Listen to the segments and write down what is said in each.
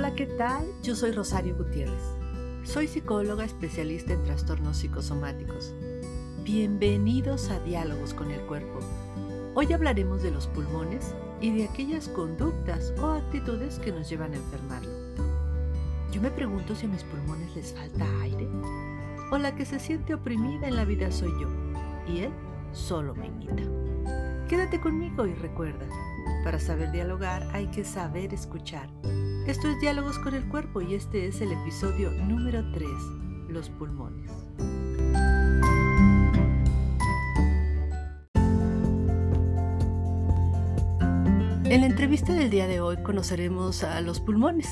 Hola, ¿qué tal? Yo soy Rosario Gutiérrez. Soy psicóloga especialista en trastornos psicosomáticos. Bienvenidos a Diálogos con el Cuerpo. Hoy hablaremos de los pulmones y de aquellas conductas o actitudes que nos llevan a enfermarlo. Yo me pregunto si a mis pulmones les falta aire o la que se siente oprimida en la vida soy yo y él solo me imita. Quédate conmigo y recuerda, para saber dialogar hay que saber escuchar. Esto es Diálogos con el Cuerpo y este es el episodio número 3, los pulmones. En la entrevista del día de hoy conoceremos a los pulmones.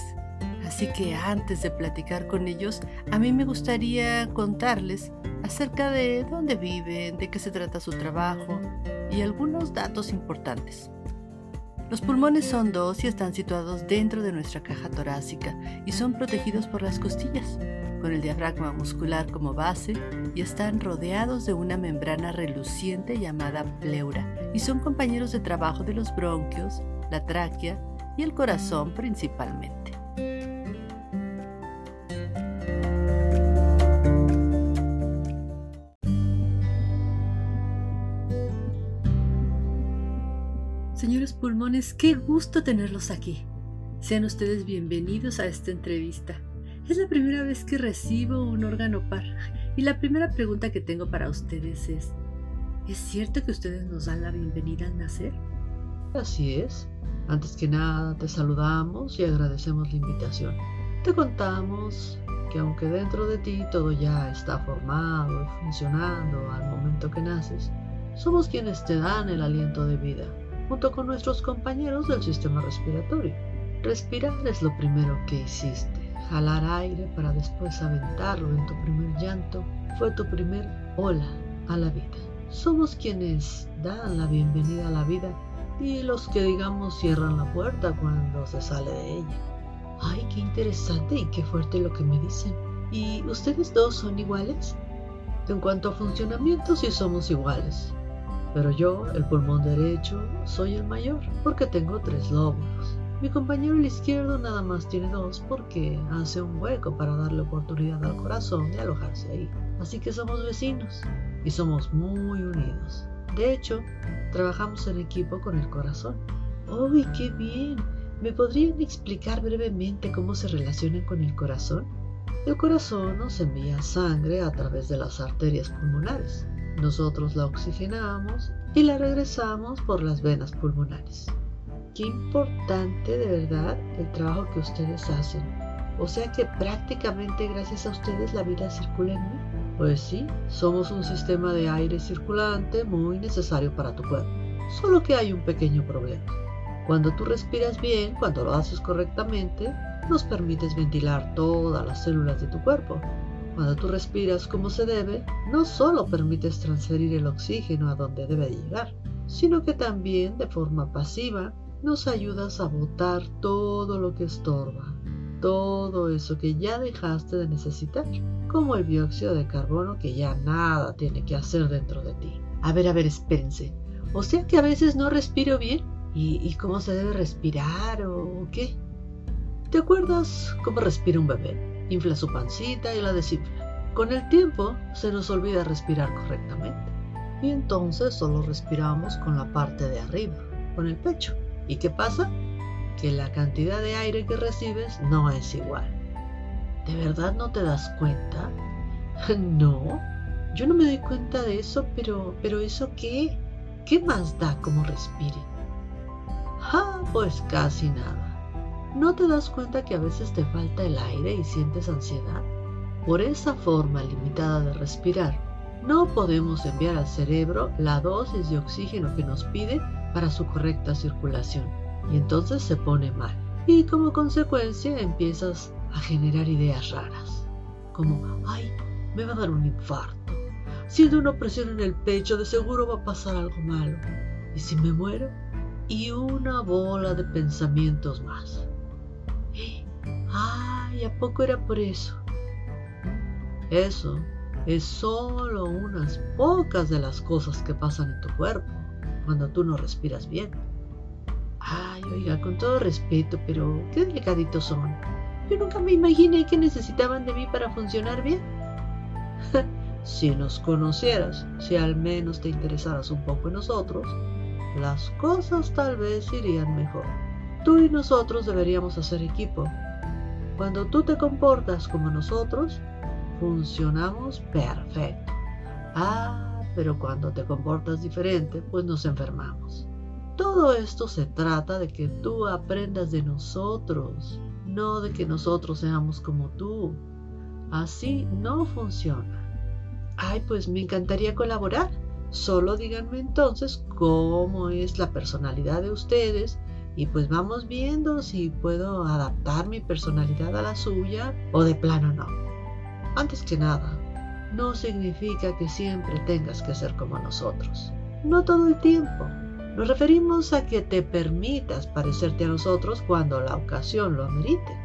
Así que antes de platicar con ellos, a mí me gustaría contarles acerca de dónde viven, de qué se trata su trabajo y algunos datos importantes. Los pulmones son dos y están situados dentro de nuestra caja torácica y son protegidos por las costillas, con el diafragma muscular como base y están rodeados de una membrana reluciente llamada pleura y son compañeros de trabajo de los bronquios, la tráquea y el corazón principalmente. Pulmones, qué gusto tenerlos aquí. Sean ustedes bienvenidos a esta entrevista. Es la primera vez que recibo un órgano par y la primera pregunta que tengo para ustedes es, ¿es cierto que ustedes nos dan la bienvenida al nacer? Así es. Antes que nada te saludamos y agradecemos la invitación. Te contamos que aunque dentro de ti todo ya está formado y funcionando al momento que naces, somos quienes te dan el aliento de vida junto con nuestros compañeros del sistema respiratorio. Respirar es lo primero que hiciste. Jalar aire para después aventarlo en tu primer llanto fue tu primer hola a la vida. Somos quienes dan la bienvenida a la vida y los que digamos cierran la puerta cuando se sale de ella. Ay, qué interesante y qué fuerte lo que me dicen. ¿Y ustedes dos son iguales? En cuanto a funcionamiento sí somos iguales, pero yo, el pulmón derecho, soy el mayor porque tengo tres lóbulos. Mi compañero el izquierdo nada más tiene dos porque hace un hueco para darle oportunidad al corazón de alojarse ahí. Así que somos vecinos y somos muy unidos. De hecho, trabajamos en equipo con el corazón. ¡Uy, qué bien! ¿Me podrían explicar brevemente cómo se relacionan con el corazón? El corazón nos envía sangre a través de las arterias pulmonares. Nosotros la oxigenamos y la regresamos por las venas pulmonares. Qué importante de verdad el trabajo que ustedes hacen. O sea que prácticamente gracias a ustedes la vida circula en mí. Pues sí, somos un sistema de aire circulante muy necesario para tu cuerpo. Solo que hay un pequeño problema. Cuando tú respiras bien, cuando lo haces correctamente, nos permites ventilar todas las células de tu cuerpo cuando tú respiras como se debe, no solo permites transferir el oxígeno a donde debe llegar, sino que también de forma pasiva nos ayudas a botar todo lo que estorba, todo eso que ya dejaste de necesitar, como el dióxido de carbono que ya nada tiene que hacer dentro de ti. A ver, a ver, espérense. O sea que a veces no respiro bien. ¿Y, cómo se debe respirar o qué? ¿Te acuerdas cómo respira un bebé? Infla su pancita y la desinfla. Con el tiempo se nos olvida respirar correctamente y entonces solo respiramos con la parte de arriba, con el pecho. ¿Y qué pasa? Que la cantidad de aire que recibes no es igual. ¿De verdad no te das cuenta? no, yo no me doy cuenta de eso, pero, pero ¿eso qué? ¿Qué más da como respire? Ah, pues casi nada. ¿No te das cuenta que a veces te falta el aire y sientes ansiedad? Por esa forma limitada de respirar, no podemos enviar al cerebro la dosis de oxígeno que nos pide para su correcta circulación y entonces se pone mal y como consecuencia empiezas a generar ideas raras como ay me va a dar un infarto. Siento una presión en el pecho de seguro va a pasar algo malo. Y si me muero y una bola de pensamientos más Ay, ¿a poco era por eso? Eso es solo unas pocas de las cosas que pasan en tu cuerpo cuando tú no respiras bien. Ay, oiga, con todo respeto, pero qué delicaditos son. Yo nunca me imaginé que necesitaban de mí para funcionar bien. si nos conocieras, si al menos te interesaras un poco en nosotros, las cosas tal vez irían mejor. Tú y nosotros deberíamos hacer equipo. Cuando tú te comportas como nosotros, funcionamos perfecto. Ah, pero cuando te comportas diferente, pues nos enfermamos. Todo esto se trata de que tú aprendas de nosotros, no de que nosotros seamos como tú. Así no funciona. Ay, pues me encantaría colaborar. Solo díganme entonces cómo es la personalidad de ustedes y pues vamos viendo si puedo adaptar mi personalidad a la suya o de plano no. Antes que nada, no significa que siempre tengas que ser como nosotros. No todo el tiempo. Nos referimos a que te permitas parecerte a nosotros cuando la ocasión lo amerite.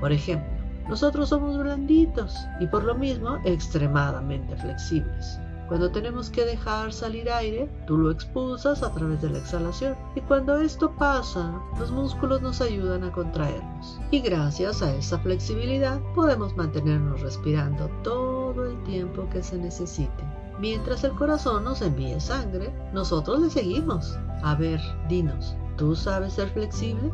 Por ejemplo, nosotros somos blanditos y por lo mismo extremadamente flexibles. Cuando tenemos que dejar salir aire, tú lo expulsas a través de la exhalación. Y cuando esto pasa, los músculos nos ayudan a contraernos. Y gracias a esa flexibilidad podemos mantenernos respirando todo el tiempo que se necesite. Mientras el corazón nos envíe sangre, nosotros le seguimos. A ver, dinos, ¿tú sabes ser flexible?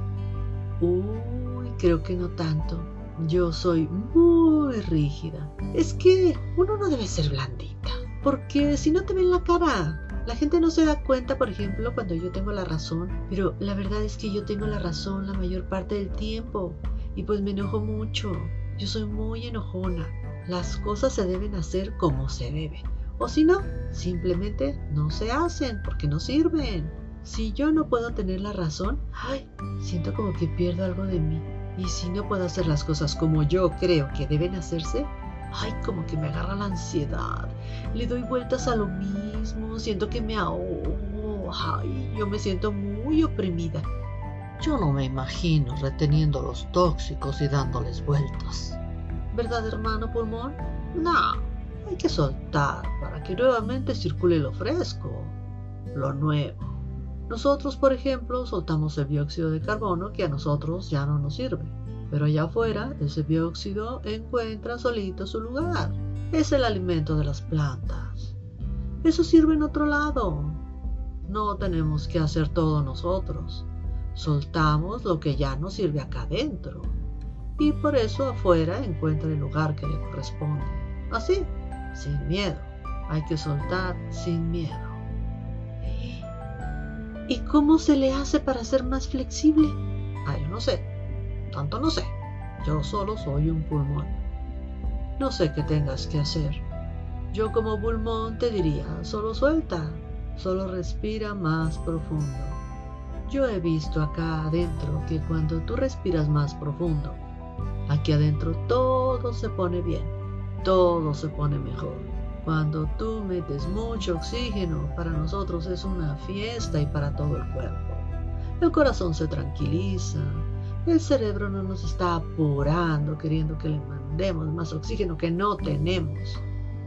Uy, creo que no tanto. Yo soy muy rígida. Es que uno no debe ser blandita. Porque si no te ven la cara, la gente no se da cuenta, por ejemplo, cuando yo tengo la razón, pero la verdad es que yo tengo la razón la mayor parte del tiempo y pues me enojo mucho. Yo soy muy enojona. Las cosas se deben hacer como se deben. O si no, simplemente no se hacen porque no sirven. Si yo no puedo tener la razón, ay, siento como que pierdo algo de mí. Y si no puedo hacer las cosas como yo creo que deben hacerse, ay, como que me agarra la ansiedad. Le doy vueltas a lo mismo, siento que me ahogo, ay, yo me siento muy oprimida. Yo no me imagino reteniendo los tóxicos y dándoles vueltas. ¿Verdad, hermano pulmón? No, hay que soltar para que nuevamente circule lo fresco, lo nuevo. Nosotros, por ejemplo, soltamos el dióxido de carbono que a nosotros ya no nos sirve pero allá afuera, ese dióxido encuentra solito su lugar. Es el alimento de las plantas. Eso sirve en otro lado. No tenemos que hacer todo nosotros. Soltamos lo que ya nos sirve acá adentro. Y por eso afuera encuentra el lugar que le corresponde. Así, sin miedo. Hay que soltar sin miedo. ¿Y cómo se le hace para ser más flexible? Ah, yo no sé tanto no sé. Yo solo soy un pulmón. No sé qué tengas que hacer. Yo como pulmón te diría, solo suelta, solo respira más profundo. Yo he visto acá adentro que cuando tú respiras más profundo, aquí adentro todo se pone bien, todo se pone mejor. Cuando tú metes mucho oxígeno, para nosotros es una fiesta y para todo el cuerpo. El corazón se tranquiliza, el cerebro no nos está apurando queriendo que le mandemos más oxígeno que no tenemos.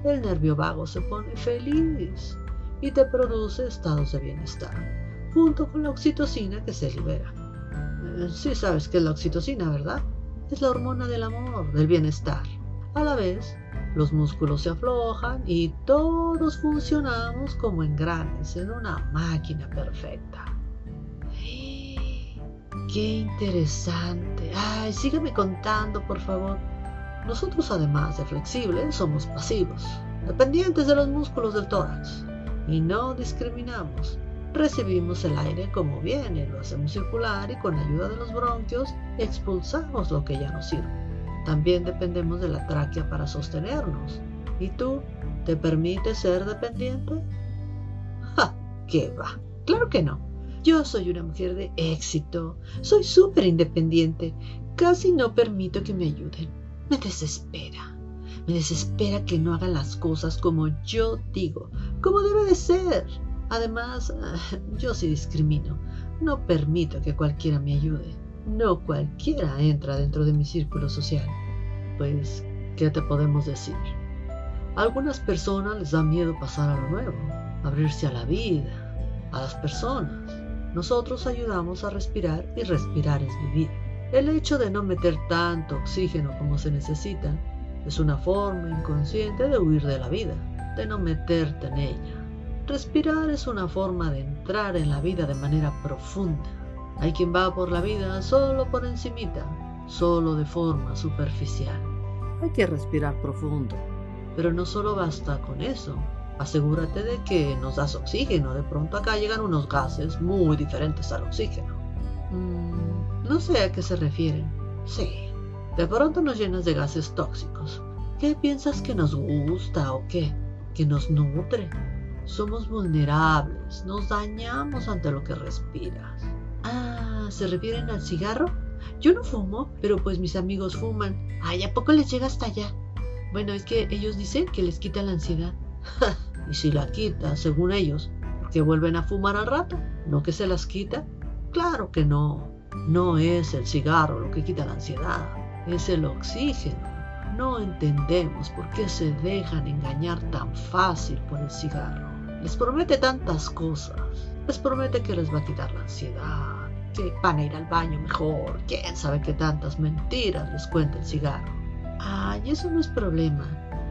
El nervio vago se pone feliz y te produce estados de bienestar, junto con la oxitocina que se libera. Eh, sí sabes que es la oxitocina, ¿verdad? Es la hormona del amor, del bienestar. A la vez, los músculos se aflojan y todos funcionamos como engranes en una máquina perfecta. Qué interesante. Ay, sígueme contando, por favor. Nosotros, además de flexibles, somos pasivos, dependientes de los músculos del tórax. Y no discriminamos. Recibimos el aire como viene, lo hacemos circular y con ayuda de los bronquios expulsamos lo que ya no sirve. También dependemos de la tráquea para sostenernos. ¿Y tú te permites ser dependiente? ¡Ja! ¿Qué va? Claro que no. Yo soy una mujer de éxito, soy súper independiente, casi no permito que me ayuden. Me desespera, me desespera que no hagan las cosas como yo digo, como debe de ser. Además, yo sí discrimino, no permito que cualquiera me ayude. No cualquiera entra dentro de mi círculo social. Pues, ¿qué te podemos decir? A algunas personas les da miedo pasar a lo nuevo, abrirse a la vida, a las personas Nosotros ayudamos a respirar y respirar es vivir. El hecho de no meter tanto oxígeno como se necesita es una forma inconsciente de huir de la vida, de no meterte en ella. Respirar es una forma de entrar en la vida de manera profunda. Hay quien va por la vida solo por encimita, solo de forma superficial. Hay que respirar profundo. Pero no solo basta con eso. Asegúrate de que nos das oxígeno. De pronto acá llegan unos gases muy diferentes al oxígeno. Mm, no sé a qué se refieren. Sí. De pronto nos llenas de gases tóxicos. ¿Qué piensas que nos gusta o qué? ¿Que nos nutre? Somos vulnerables, nos dañamos ante lo que respiras. Ah, ¿se refieren al cigarro? Yo no fumo, pero pues mis amigos fuman. Ay, ¿a poco les llega hasta allá? Bueno, es que ellos dicen que les quita la ansiedad. y si la quita, según ellos, que vuelven a fumar al rato, ¿no que se las quita? Claro que no. No es el cigarro lo que quita la ansiedad, es el oxígeno. No entendemos por qué se dejan engañar tan fácil por el cigarro. Les promete tantas cosas. Les promete que les va a quitar la ansiedad, que van a ir al baño mejor, quién sabe qué tantas mentiras les cuenta el cigarro. Ay, eso no es problema.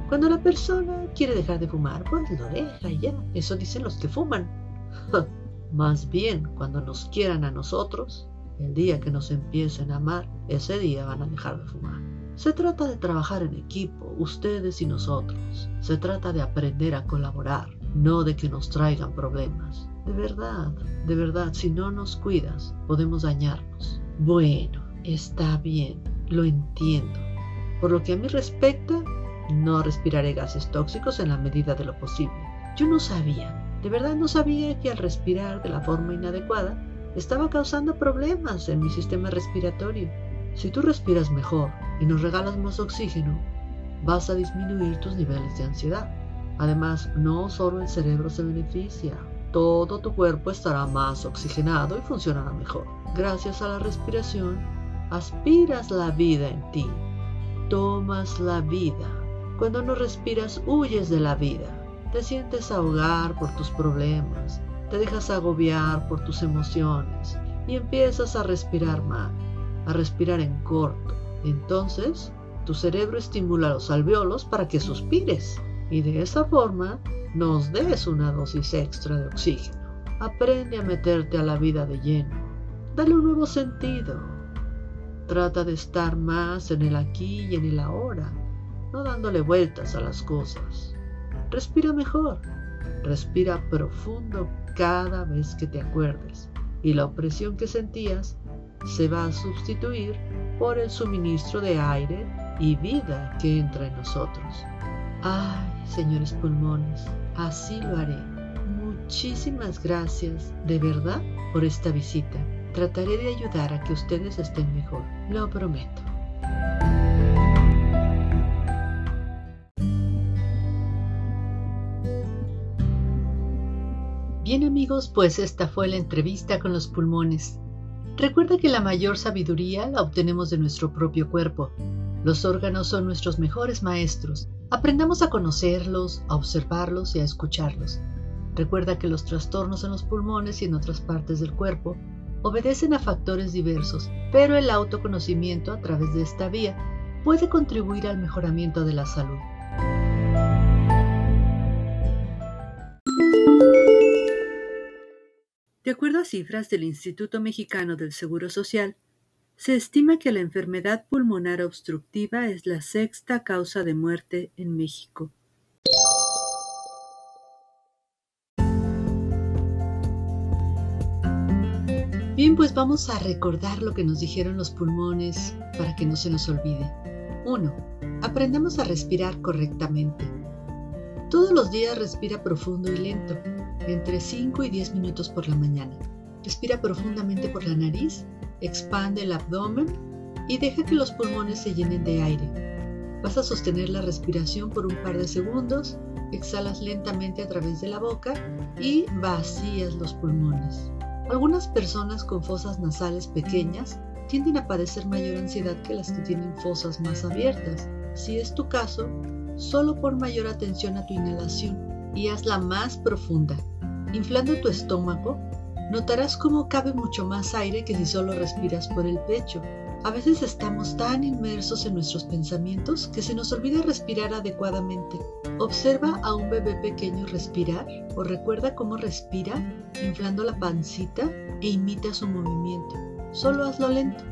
Cuando la persona quiere dejar de fumar, pues lo deja ya. Eso dicen los que fuman. Más bien, cuando nos quieran a nosotros, el día que nos empiecen a amar, ese día van a dejar de fumar. Se trata de trabajar en equipo, ustedes y nosotros. Se trata de aprender a colaborar, no de que nos traigan problemas. De verdad, de verdad, si no nos cuidas, podemos dañarnos. Bueno, está bien, lo entiendo. Por lo que a mí respecta, no respiraré gases tóxicos en la medida de lo posible. Yo no sabía, de verdad no sabía que al respirar de la forma inadecuada estaba causando problemas en mi sistema respiratorio. Si tú respiras mejor y nos regalas más oxígeno, vas a disminuir tus niveles de ansiedad. Además, no solo el cerebro se beneficia, todo tu cuerpo estará más oxigenado y funcionará mejor. Gracias a la respiración, aspiras la vida en ti, tomas la vida. Cuando no respiras, huyes de la vida. Te sientes ahogar por tus problemas, te dejas agobiar por tus emociones y empiezas a respirar mal, a respirar en corto. Entonces, tu cerebro estimula los alveolos para que suspires y de esa forma nos des una dosis extra de oxígeno. Aprende a meterte a la vida de lleno. Dale un nuevo sentido. Trata de estar más en el aquí y en el ahora, no dándole vueltas a las cosas. Respira mejor. Respira profundo cada vez que te acuerdes y la opresión que sentías se va a sustituir por el suministro de aire y vida que entra en nosotros. Ay, señores pulmones, así lo haré. Muchísimas gracias de verdad por esta visita. Trataré de ayudar a que ustedes estén mejor, lo prometo. Bien amigos, pues esta fue la entrevista con los pulmones. Recuerda que la mayor sabiduría la obtenemos de nuestro propio cuerpo. Los órganos son nuestros mejores maestros Aprendamos a conocerlos, a observarlos y a escucharlos. Recuerda que los trastornos en los pulmones y en otras partes del cuerpo obedecen a factores diversos, pero el autoconocimiento a través de esta vía puede contribuir al mejoramiento de la salud. De acuerdo a cifras del Instituto Mexicano del Seguro Social, se estima que la enfermedad pulmonar obstructiva es la sexta causa de muerte en México. Bien, pues vamos a recordar lo que nos dijeron los pulmones para que no se nos olvide. 1. Aprendamos a respirar correctamente. Todos los días respira profundo y lento, entre 5 y 10 minutos por la mañana. Respira profundamente por la nariz expande el abdomen y deja que los pulmones se llenen de aire. Vas a sostener la respiración por un par de segundos, exhalas lentamente a través de la boca y vacías los pulmones. Algunas personas con fosas nasales pequeñas tienden a padecer mayor ansiedad que las que tienen fosas más abiertas. Si es tu caso, solo pon mayor atención a tu inhalación y hazla más profunda, inflando tu estómago Notarás cómo cabe mucho más aire que si solo respiras por el pecho. A veces estamos tan inmersos en nuestros pensamientos que se nos olvida respirar adecuadamente. Observa a un bebé pequeño respirar o recuerda cómo respira inflando la pancita e imita su movimiento. Solo hazlo lento.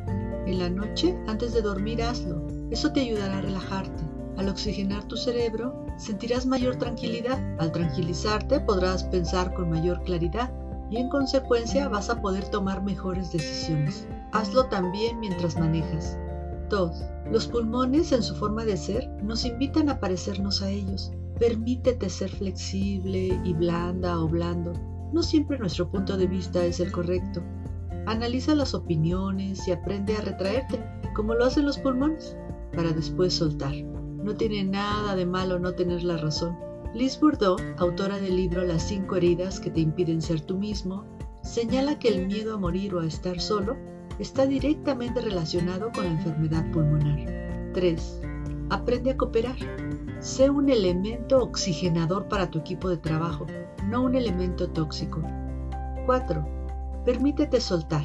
En la noche, antes de dormir, hazlo. Eso te ayudará a relajarte. Al oxigenar tu cerebro, sentirás mayor tranquilidad. Al tranquilizarte, podrás pensar con mayor claridad y en consecuencia vas a poder tomar mejores decisiones. Hazlo también mientras manejas. 2. Los pulmones en su forma de ser nos invitan a parecernos a ellos. Permítete ser flexible y blanda o blando. No siempre nuestro punto de vista es el correcto. Analiza las opiniones y aprende a retraerte, como lo hacen los pulmones, para después soltar. No tiene nada de malo no tener la razón. Liz Bourdeau, autora del libro Las cinco heridas que te impiden ser tú mismo, señala que el miedo a morir o a estar solo está directamente relacionado con la enfermedad pulmonar. 3. Aprende a cooperar. Sé un elemento oxigenador para tu equipo de trabajo, no un elemento tóxico. 4. Permítete soltar.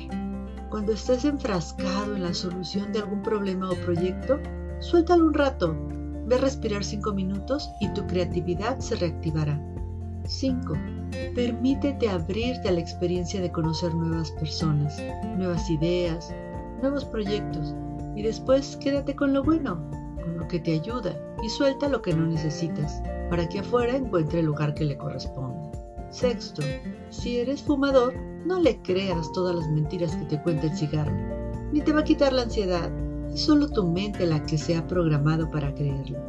Cuando estés enfrascado en la solución de algún problema o proyecto, suéltalo un rato. Ve a respirar 5 minutos y tu creatividad se reactivará. 5. Permítete abrirte a la experiencia de conocer nuevas personas, nuevas ideas, nuevos proyectos y después quédate con lo bueno, con lo que te ayuda y suelta lo que no necesitas para que afuera encuentre el lugar que le corresponde. Sexto, si eres fumador, no le creas todas las mentiras que te cuenta el cigarro, ni te va a quitar la ansiedad, es solo tu mente la que se ha programado para creerlo.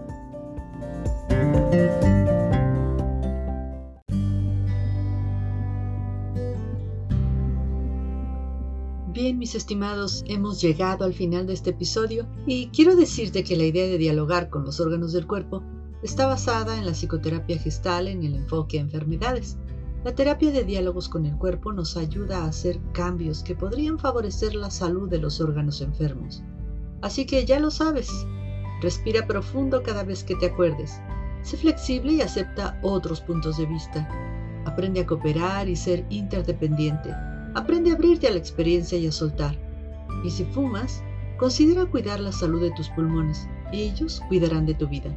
Bien, mis estimados, hemos llegado al final de este episodio y quiero decirte que la idea de dialogar con los órganos del cuerpo está basada en la psicoterapia gestal en el enfoque a enfermedades. La terapia de diálogos con el cuerpo nos ayuda a hacer cambios que podrían favorecer la salud de los órganos enfermos. Así que ya lo sabes, respira profundo cada vez que te acuerdes. Sé flexible y acepta otros puntos de vista. Aprende a cooperar y ser interdependiente. Aprende a abrirte a la experiencia y a soltar. Y si fumas, considera cuidar la salud de tus pulmones. Ellos cuidarán de tu vida.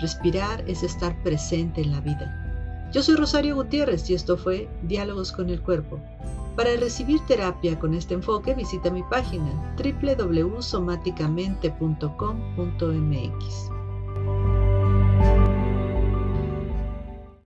Respirar es estar presente en la vida. Yo soy Rosario Gutiérrez y esto fue Diálogos con el Cuerpo. Para recibir terapia con este enfoque visita mi página www.somaticamente.com.mx.